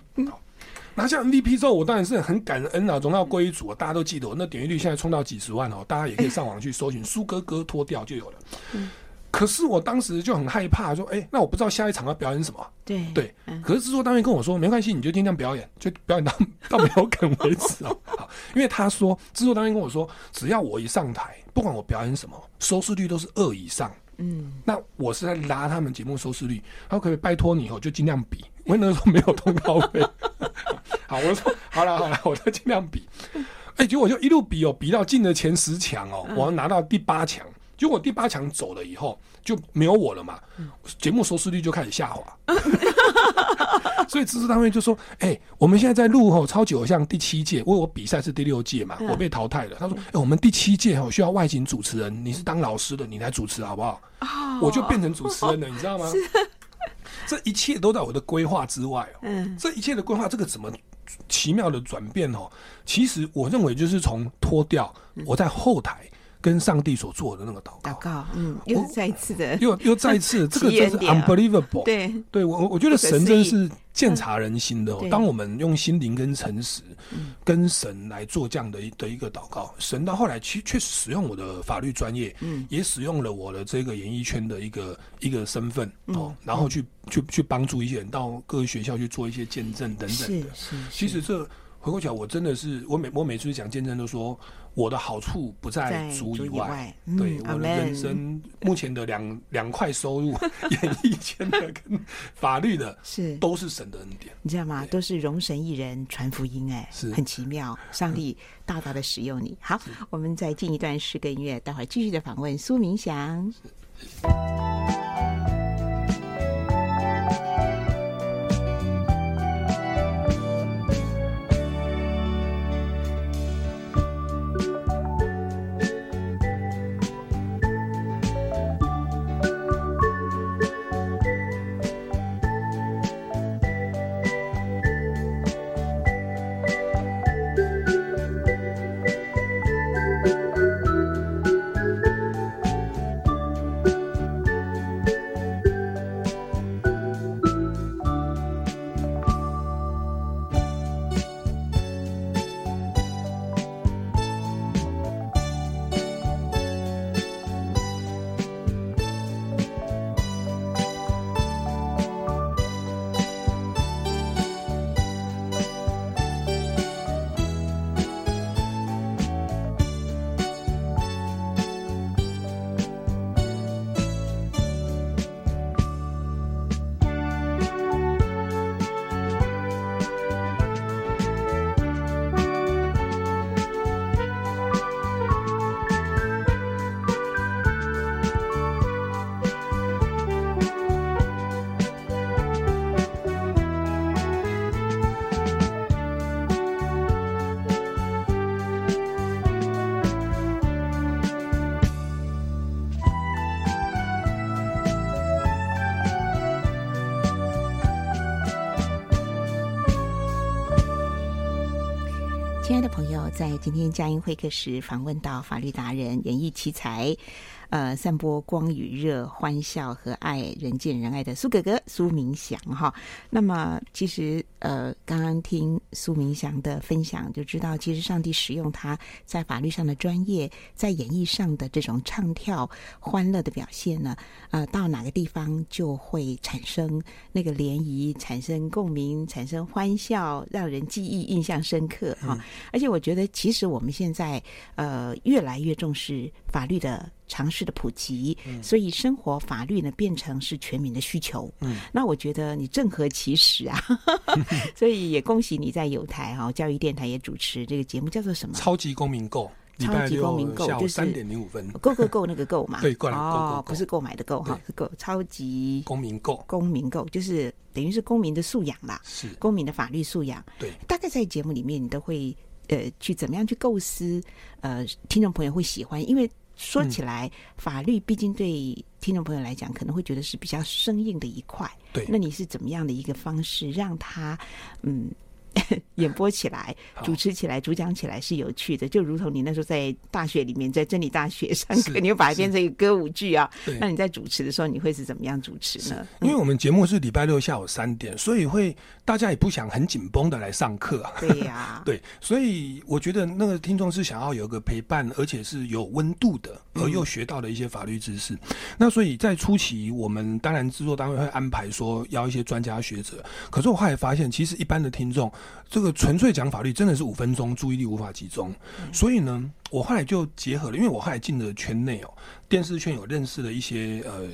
拿下 MVP 之后，我当然是很感恩啊，荣耀归主啊，大家都记得我那点击率现在冲到几十万哦，大家也可以上网去搜寻苏哥哥脱掉就有了。可是我当时就很害怕，说：“哎、欸，那我不知道下一场要表演什么。”对对，可是制作单位跟我说：“没关系，你就尽量表演，就 表演到到没有梗为止哦。”好，因为他说制作单位跟我说，只要我一上台，不管我表演什么，收视率都是二以上。嗯，那我是在拉他们节目收视率，他说可不可以拜托你以后就尽量比，我那时候没有通告费。好，我说好了好了，我就尽量比。哎、欸，结果我就一路比哦，比到进了前十强哦，我要拿到第八强。结果第八强走了以后就没有我了嘛，节目收视率就开始下滑。所以支持单位就说：“哎、欸，我们现在在录吼超级偶像第七届，因为我比赛是第六届嘛，我被淘汰了。”他说：“哎、欸，我们第七届吼需要外景主持人，你是当老师的，你来主持好不好？”我就变成主持人了，你知道吗？这一切都在我的规划之外哦。嗯，这一切的规划，这个怎么奇妙的转变哦？其实我认为就是从脱掉我在后台。跟上帝所做的那个祷告，祷告，嗯，又再一次的，又又再一次，这个真是 unbelievable。对，对我我觉得神真是鉴察人心的。当我们用心灵跟诚实，跟神来做这样的一的一个祷告，神到后来其实确实使用我的法律专业，嗯，也使用了我的这个演艺圈的一个一个身份哦，然后去去去帮助一些人到各个学校去做一些见证等等的。是是，其实这回过头来，我真的是我每我每次讲见证都说。我的好处不在主以外，对我的人生目前的两两块收入，演艺圈的跟法律的，是都是神的恩典，你知道吗？都是容神一人传福音，哎，是很奇妙，上帝大大的使用你。好，我们再进一段诗歌音乐，待会儿继续的访问苏明祥。在今天佳音会客室访问到法律达人、演艺奇才。呃，散播光与热、欢笑和爱，人见人爱的苏哥哥苏明祥哈。那么，其实呃，刚刚听苏明祥的分享，就知道其实上帝使用他在法律上的专业，在演艺上的这种唱跳欢乐的表现呢，呃，到哪个地方就会产生那个涟漪，产生共鸣，产生欢笑，让人记忆印象深刻哈。嗯、而且，我觉得其实我们现在呃越来越重视法律的。常识的普及，所以生活法律呢变成是全民的需求。嗯，那我觉得你正合其时啊，所以也恭喜你在有台哈教育电台也主持这个节目，叫做什么？超级公民购，超级公民购就是三点零五分，购购购那个购嘛？对，购哦，不是购买的购哈，是购超级公民购，公民购就是等于是公民的素养啦，是公民的法律素养。对，大概在节目里面你都会呃去怎么样去构思呃听众朋友会喜欢，因为。说起来，法律毕竟对听众朋友来讲，可能会觉得是比较生硬的一块。对，那你是怎么样的一个方式，让他嗯 演播起来、主持起来、主讲起来是有趣的，就如同你那时候在大学里面，在真理大学上课，你会把它变成一个歌舞剧啊。那你在主持的时候，你会是怎么样主持呢？因为我们节目是礼拜六下午三点，所以会大家也不想很紧绷的来上课啊。对呀、啊，对，所以我觉得那个听众是想要有一个陪伴，而且是有温度的，而又学到的一些法律知识。嗯、那所以在初期，我们当然制作单位会安排说邀一些专家学者，可是我后来发现，其实一般的听众。这个纯粹讲法律真的是五分钟注意力无法集中，所以呢，我后来就结合了，因为我后来进了圈内哦，电视圈有认识了一些呃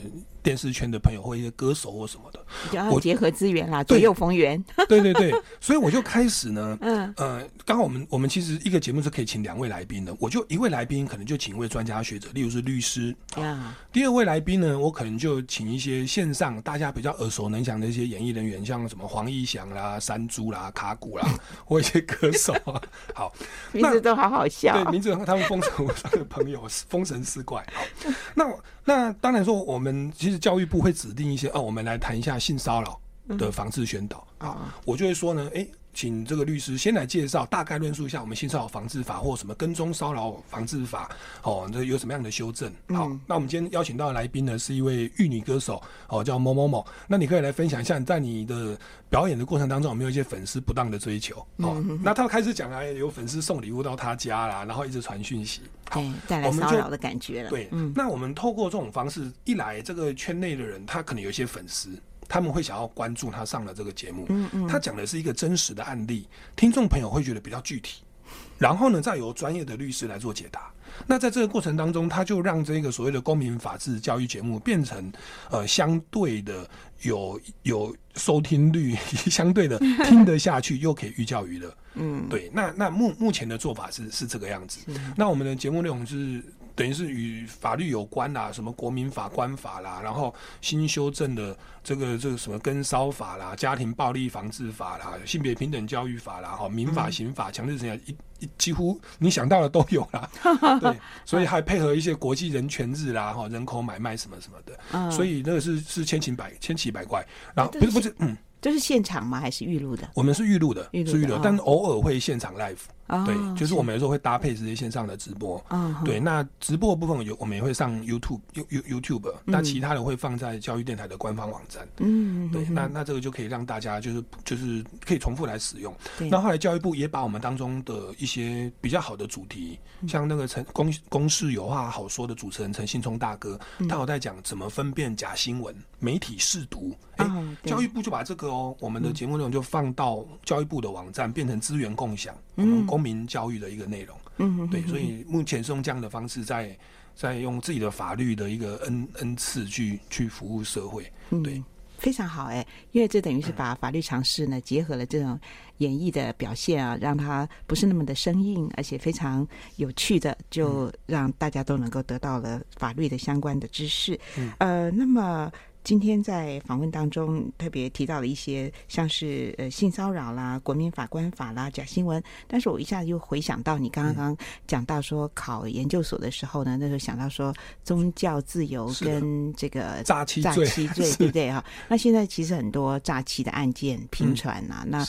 电视圈的朋友或一些歌手或什么的，我结合资源啦，左右逢源，对对对，所以我就开始呢，嗯。呃，刚好我们我们其实一个节目是可以请两位来宾的，我就一位来宾可能就请一位专家学者，例如是律师，啊，第二位来宾呢，我可能就请一些线上大家比较耳熟能详的一些演艺人员，像什么黄义翔啦、山猪啦、卡古啦，或一些歌手啊，好，名字都好好笑，对，名字他们封神上的朋友，封神四怪，好，那那当然说，我们其实教育部会指定一些哦，我们来谈一下性骚扰的防治宣导啊，我就会说呢，哎、欸。请这个律师先来介绍，大概论述一下我们性骚扰防治法或什么跟踪骚扰防治法哦，这有什么样的修正？好，嗯、那我们今天邀请到的来宾呢，是一位玉女歌手哦，叫某某某。那你可以来分享一下，在你的表演的过程当中，有没有一些粉丝不当的追求？哦，那他开始讲啊有粉丝送礼物到他家啦，然后一直传讯息，好，带来骚扰的感觉了。对，嗯、那我们透过这种方式，一来这个圈内的人，他可能有一些粉丝。他们会想要关注他上了这个节目，嗯嗯，他讲的是一个真实的案例，听众朋友会觉得比较具体，然后呢，再由专业的律师来做解答。那在这个过程当中，他就让这个所谓的公民法治教育节目变成呃相对的有有收听率，相对的听得下去，又可以寓教于乐。嗯，对。那那目目前的做法是是这个样子。那我们的节目内容是。等于是与法律有关啦，什么国民法官法啦，然后新修正的这个这个什么跟骚法啦、家庭暴力防治法啦、性别平等教育法啦、哈民法、刑法、强制执行一一几乎你想到的都有啦。对，所以还配合一些国际人权日啦、哈人口买卖什么什么的，所以那个是是千奇百千奇百怪，然后不是不是嗯。这是现场吗？还是预录的？我们是预录的，是预录的，但偶尔会现场 live。哦、对，就是我们有时候会搭配这些线上的直播。哦、对，那直播的部分有，我们也会上 YouTube、You YouTube，那其他的会放在教育电台的官方网站。嗯，对，那那这个就可以让大家就是就是可以重复来使用。那后来教育部也把我们当中的一些比较好的主题，嗯、像那个陈公公事有话好说的主持人陈信聪大哥，嗯、他有在讲怎么分辨假新闻、媒体试读。哎、哦，教育部就把这个哦，我们的节目内容就放到教育部的网站，变成资源共享，我们公民教育的一个内容。嗯，对，所以目前是用这样的方式在在用自己的法律的一个恩恩赐去去服务社会。对，嗯、非常好哎，因为这等于是把法律常识呢结合了这种演绎的表现啊，让它不是那么的生硬，而且非常有趣的，就让大家都能够得到了法律的相关的知识。嗯，呃，那么。今天在访问当中特别提到了一些像是呃性骚扰啦、国民法官法啦、假新闻，但是我一下子又回想到你刚刚讲到说考研究所的时候呢，那时候想到说宗教自由跟这个诈欺诈欺罪，对不对哈？那现在其实很多诈欺的案件频传啊，嗯、那。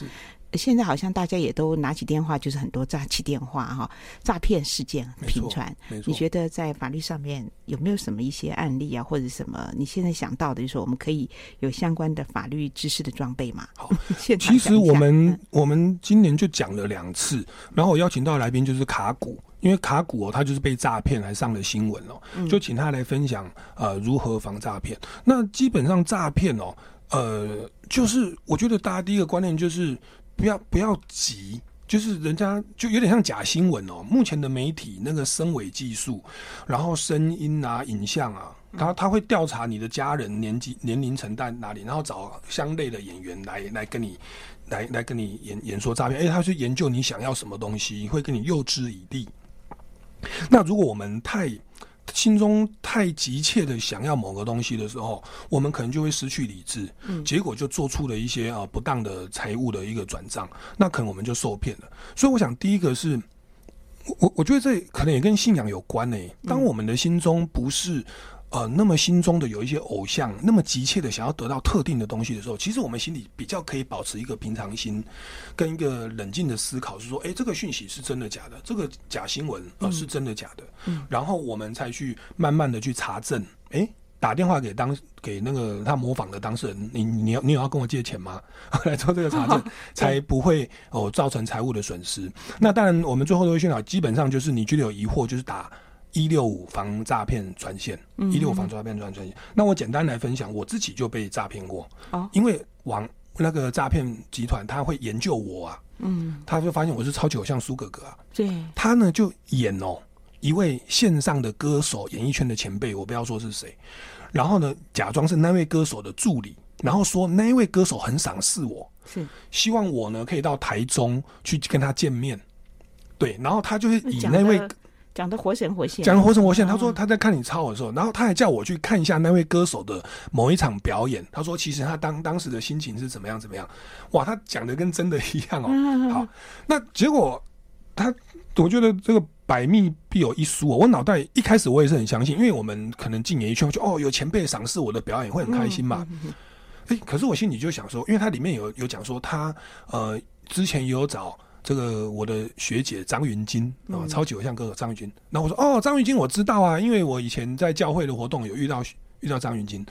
现在好像大家也都拿起电话，就是很多诈欺电话哈，诈骗事件频传。你觉得在法律上面有没有什么一些案例啊，或者什么？你现在想到的，就是说我们可以有相关的法律知识的装备嘛？好，其实我们、嗯、我们今年就讲了两次，然后我邀请到的来宾就是卡古，因为卡古哦，他就是被诈骗还上了新闻哦，就请他来分享呃如何防诈骗。那基本上诈骗哦，呃，就是我觉得大家第一个观念就是。不要不要急，就是人家就有点像假新闻哦。目前的媒体那个声伪技术，然后声音啊、影像啊，他他会调查你的家人年纪年龄层在哪里，然后找相类的演员来来跟你来来跟你演演说诈骗。哎，他去研究你想要什么东西，会跟你诱之以利。那如果我们太心中太急切的想要某个东西的时候，我们可能就会失去理智，嗯，结果就做出了一些啊不当的财务的一个转账，那可能我们就受骗了。所以我想，第一个是，我我觉得这可能也跟信仰有关呢。当我们的心中不是呃那么心中的有一些偶像，那么急切的想要得到特定的东西的时候，其实我们心里比较可以保持一个平常心，跟一个冷静的思考，是说，哎，这个讯息是真的假的？这个假新闻呃是真的假的？嗯，然后我们才去慢慢的去查证，哎。打电话给当给那个他模仿的当事人，你你要你有要跟我借钱吗？来做这个查证，才不会哦造成财务的损失。那当然，我们最后都会宣导，基本上就是你觉得有疑惑，就是打一六五防诈骗专线，一六五防诈骗专专线。那我简单来分享，我自己就被诈骗过，哦，因为网那个诈骗集团他会研究我啊，嗯，他就发现我是超级偶像苏格格啊，对，他呢就演哦一位线上的歌手，演艺圈的前辈，我不要说是谁。然后呢，假装是那位歌手的助理，然后说那位歌手很赏识我，是。希望我呢可以到台中去跟他见面。对，然后他就是以那位讲的活神活现，讲的活神活现。他说他在看你抄的时候，然后他还叫我去看一下那位歌手的某一场表演。他说其实他当当时的心情是怎么样怎么样。哇，他讲的跟真的一样哦。好，那结果他，我觉得这个。百密必有一疏哦，我脑袋一开始我也是很相信，因为我们可能进演艺圈，就哦有前辈赏识我的表演会很开心嘛。哎，可是我心里就想说，因为它里面有有讲说他呃之前也有找这个我的学姐张云金啊，超级偶像歌手张云金。然后我说哦张云金我知道啊，因为我以前在教会的活动有遇到遇到张云金，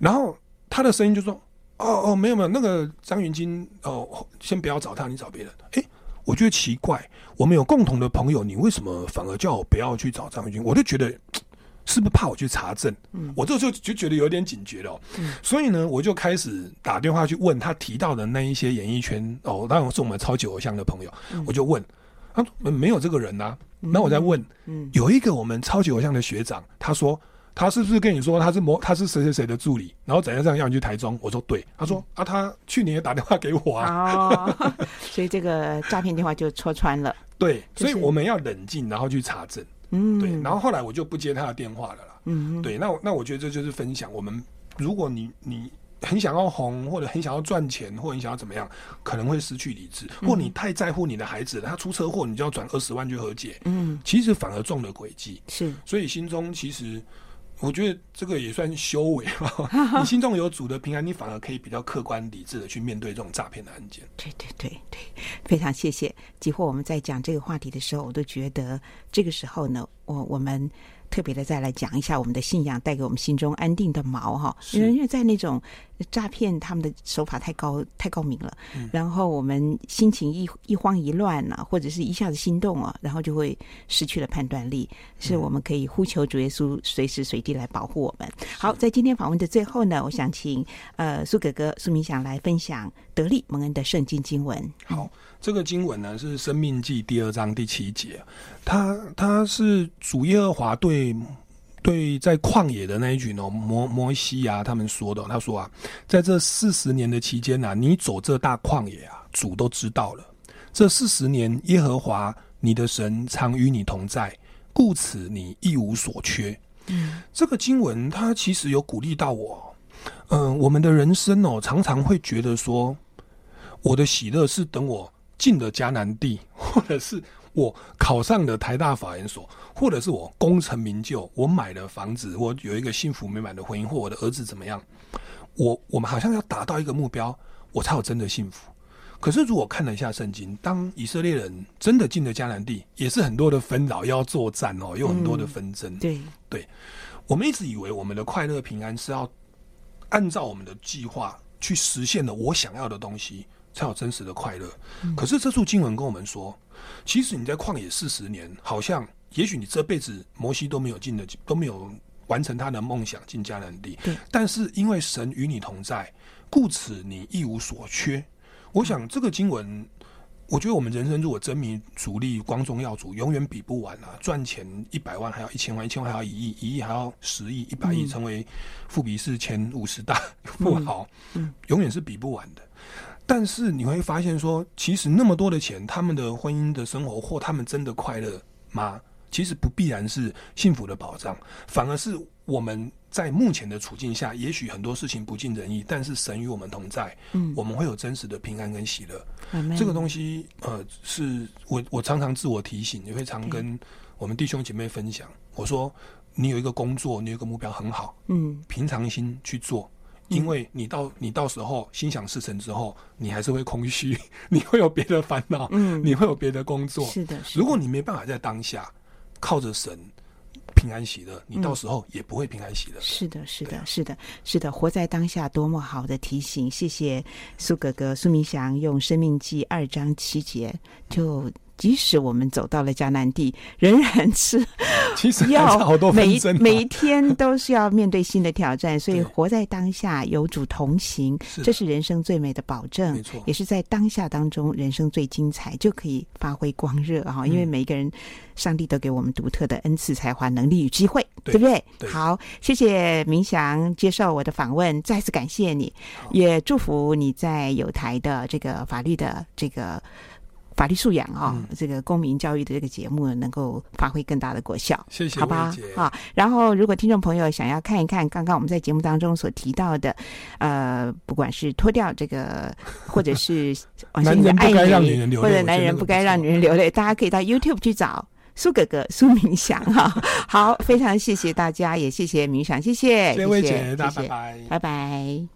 然后他的声音就说哦哦没有没有那个张云金哦，先不要找他，你找别人。哎。我觉得奇怪，我们有共同的朋友，你为什么反而叫我不要去找张云金？我就觉得是不是怕我去查证？嗯，我这时候就觉得有点警觉了喔。嗯，所以呢，我就开始打电话去问他提到的那一些演艺圈哦，当然是我们超级偶像的朋友，我就问他没有这个人呐。那我再问，嗯，有一个我们超级偶像的学长，他说。他是不是跟你说他是模他是谁谁谁的助理，然后怎样怎样要你去台中？我说对，他说啊，他去年也打电话给我啊，哦、所以这个诈骗电话就戳穿了。对，所以我们要冷静，然后去查证。嗯，对，然后后来我就不接他的电话了啦。嗯，对，那我那我觉得这就是分享。我们如果你你很想要红，或者很想要赚钱，或者你想要怎么样，可能会失去理智，或你太在乎你的孩子，他出车祸，你就要转二十万去和解。嗯，其实反而中了诡计。是，所以心中其实。我觉得这个也算修为吧。你心中有主的平安，你反而可以比较客观理智的去面对这种诈骗的案件。对对对对，非常谢谢。几乎我们在讲这个话题的时候，我都觉得这个时候呢，我我们。特别的，再来讲一下我们的信仰带给我们心中安定的锚哈，因为因为在那种诈骗，他们的手法太高太高明了，嗯、然后我们心情一一慌一乱啊，或者是一下子心动啊，然后就会失去了判断力，是我们可以呼求主耶稣随时随地来保护我们。好，在今天访问的最后呢，我想请呃苏哥哥苏明祥来分享得力蒙恩的圣经经文。好。这个经文呢是《生命记》第二章第七节，他他是主耶和华对对在旷野的那一群哦摩摩西啊他们说的，他说啊，在这四十年的期间呐、啊，你走这大旷野啊，主都知道了。这四十年，耶和华你的神常与你同在，故此你一无所缺。嗯，这个经文它其实有鼓励到我。嗯、呃，我们的人生哦，常常会觉得说，我的喜乐是等我。进了迦南地，或者是我考上了台大法研所，或者是我功成名就，我买了房子，我有一个幸福美满的婚姻，或我的儿子怎么样？我我们好像要达到一个目标，我才有真的幸福。可是如果看了一下圣经，当以色列人真的进了迦南地，也是很多的纷扰，要作战哦，有很多的纷争。嗯、对对，我们一直以为我们的快乐平安是要按照我们的计划去实现的，我想要的东西。才有真实的快乐。可是这处经文跟我们说，其实你在旷野四十年，好像也许你这辈子摩西都没有进的，都没有完成他的梦想进迦南地。对。但是因为神与你同在，故此你一无所缺。我想这个经文，我觉得我们人生如果真名主力光宗耀祖，永远比不完啊！赚钱一百万还要一千万，一千万还要一亿，一亿还要十亿，一百亿成为富比士前五十大 富豪，嗯，永远是比不完的。但是你会发现说，其实那么多的钱，他们的婚姻的生活或他们真的快乐吗？其实不必然是幸福的保障，反而是我们在目前的处境下，也许很多事情不尽人意，但是神与我们同在，嗯，我们会有真实的平安跟喜乐。嗯、这个东西，呃，是我我常常自我提醒，也会常跟我们弟兄姐妹分享。我说。你有一个工作，你有一个目标很好，嗯，平常心去做，因为你到你到时候心想事成之后，你还是会空虚，你会有别的烦恼，嗯，你会有别的工作，是的，如果你没办法在当下靠着神。平安喜乐，你到时候也不会平安喜乐。是的，是的，是的，是的，活在当下，多么好的提醒！谢谢苏哥哥苏明祥用《生命记》二章七节，就即使我们走到了迦南地，仍然是 其实要好多每每一天都是要面对新的挑战，所以活在当下，有主同行，这是人生最美的保证。没错，也是在当下当中，人生最精彩，就可以发挥光热哈！因为每一个人。上帝都给我们独特的恩赐、才华、能力与机会，对，不对？好，谢谢明祥接受我的访问，再次感谢你，也祝福你在有台的这个法律的这个法律素养啊、哦嗯，这个公民教育的这个节目能够发挥更大的果效。谢谢，好吧？好。然后，如果听众朋友想要看一看刚刚我们在节目当中所提到的，呃，不管是脱掉这个，或者是男人不该让女人流泪，或者男人不该让女人流泪，大家可以到 YouTube 去找。苏哥哥，苏明祥哈，好，非常谢谢大家，也谢谢明祥，谢谢，谢谢谢谢，拜拜，拜拜。